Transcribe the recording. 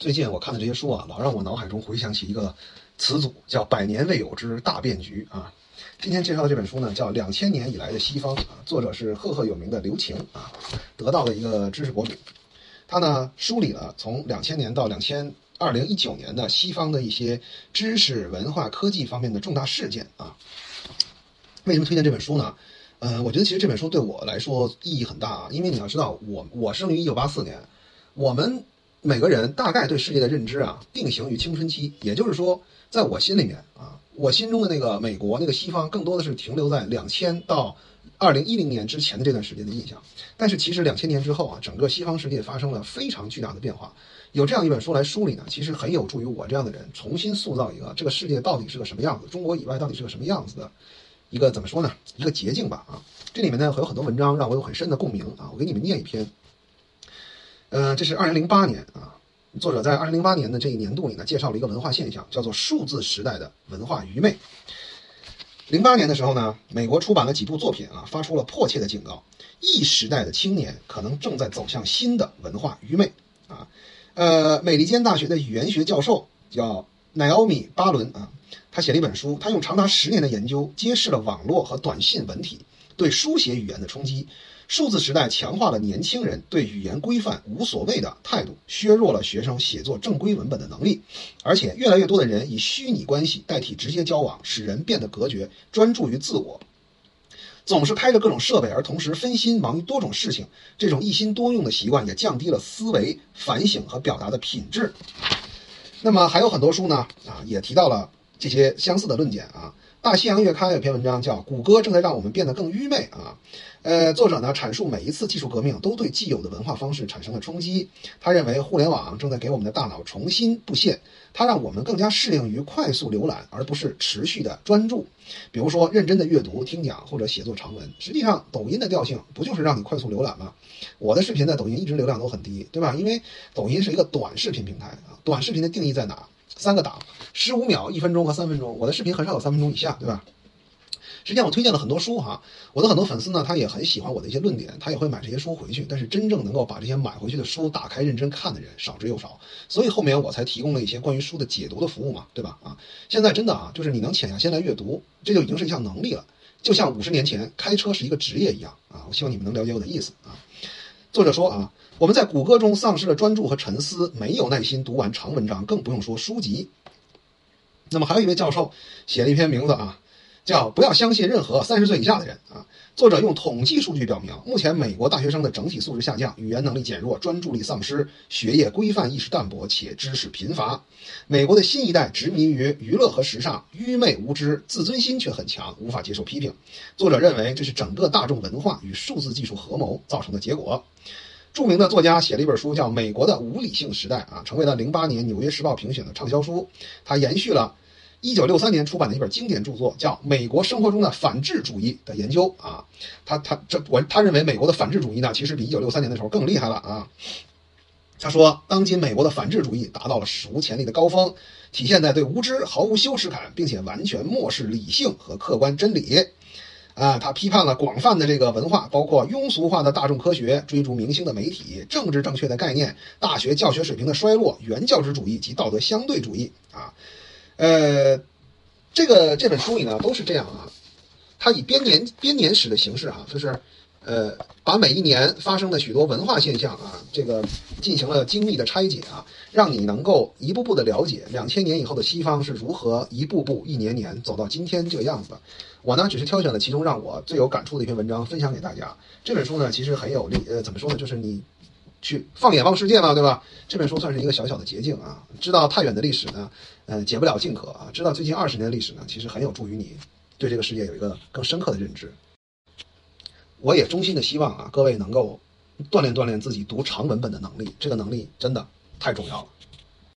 最近我看的这些书啊，老让我脑海中回想起一个词组，叫“百年未有之大变局”啊。今天介绍的这本书呢，叫《两千年以来的西方》啊，作者是赫赫有名的刘擎啊，得到的一个知识博主。他呢梳理了从两千年到两千二零一九年的西方的一些知识、文化、科技方面的重大事件啊。为什么推荐这本书呢？嗯，我觉得其实这本书对我来说意义很大啊，因为你要知道，我我生于一九八四年，我们。每个人大概对世界的认知啊，定型于青春期，也就是说，在我心里面啊，我心中的那个美国、那个西方，更多的是停留在两千到二零一零年之前的这段时间的印象。但是，其实两千年之后啊，整个西方世界发生了非常巨大的变化。有这样一本书来梳理呢，其实很有助于我这样的人重新塑造一个这个世界到底是个什么样子，中国以外到底是个什么样子的一个怎么说呢？一个捷径吧啊。这里面呢，有很多文章让我有很深的共鸣啊。我给你们念一篇。呃，这是二零零八年啊，作者在二零零八年的这一年度里呢，介绍了一个文化现象，叫做数字时代的文化愚昧。零八年的时候呢，美国出版了几部作品啊，发出了迫切的警告：E 时代的青年可能正在走向新的文化愚昧啊。呃，美利坚大学的语言学教授叫奈奥米·巴伦啊，他写了一本书，他用长达十年的研究，揭示了网络和短信文体对书写语言的冲击。数字时代强化了年轻人对语言规范无所谓的态度，削弱了学生写作正规文本的能力，而且越来越多的人以虚拟关系代替直接交往，使人变得隔绝，专注于自我，总是开着各种设备，而同时分心忙于多种事情。这种一心多用的习惯也降低了思维、反省和表达的品质。那么还有很多书呢，啊，也提到了这些相似的论点啊。大西洋月刊有篇文章叫《谷歌正在让我们变得更愚昧》啊，呃，作者呢阐述每一次技术革命都对既有的文化方式产生了冲击。他认为互联网正在给我们的大脑重新布线，它让我们更加适应于快速浏览，而不是持续的专注。比如说，认真的阅读、听讲或者写作长文。实际上，抖音的调性不就是让你快速浏览吗？我的视频在抖音一直流量都很低，对吧？因为抖音是一个短视频平台啊。短视频的定义在哪？三个档，十五秒、一分钟和三分钟。我的视频很少有三分钟以下，对吧？实际上我推荐了很多书哈，我的很多粉丝呢，他也很喜欢我的一些论点，他也会买这些书回去。但是真正能够把这些买回去的书打开认真看的人少之又少，所以后面我才提供了一些关于书的解读的服务嘛，对吧？啊，现在真的啊，就是你能潜下心来阅读，这就已经是一项能力了，就像五十年前开车是一个职业一样啊。我希望你们能了解我的意思啊。作者说啊。我们在谷歌中丧失了专注和沉思，没有耐心读完长文章，更不用说书籍。那么还有一位教授写了一篇名字啊，叫“不要相信任何三十岁以下的人”啊。作者用统计数据表明，目前美国大学生的整体素质下降，语言能力减弱，专注力丧失，学业规范意识淡薄，且知识贫乏。美国的新一代执迷于娱乐和时尚，愚昧无知，自尊心却很强，无法接受批评。作者认为，这是整个大众文化与数字技术合谋造成的结果。著名的作家写了一本书，叫《美国的无理性时代》啊，成为了零八年《纽约时报》评选的畅销书。他延续了一九六三年出版的一本经典著作，叫《美国生活中的反智主义》的研究啊。他他这我他认为美国的反智主义呢，其实比一九六三年的时候更厉害了啊。他说，当今美国的反智主义达到了史无前例的高峰，体现在对无知毫无羞耻感，并且完全漠视理性和客观真理。啊，他批判了广泛的这个文化，包括庸俗化的大众科学、追逐明星的媒体、政治正确的概念、大学教学水平的衰落、原教旨主义及道德相对主义。啊，呃，这个这本书里呢都是这样啊，它以编年编年史的形式啊，就是。呃，把每一年发生的许多文化现象啊，这个进行了精密的拆解啊，让你能够一步步的了解两千年以后的西方是如何一步步、一年年走到今天这个样子的。我呢，只是挑选了其中让我最有感触的一篇文章分享给大家。这本书呢，其实很有利，呃，怎么说呢？就是你去放眼望世界嘛，对吧？这本书算是一个小小的捷径啊。知道太远的历史呢，呃，解不了近渴啊。知道最近二十年的历史呢，其实很有助于你对这个世界有一个更深刻的认知。我也衷心的希望啊，各位能够锻炼锻炼自己读长文本的能力，这个能力真的太重要了。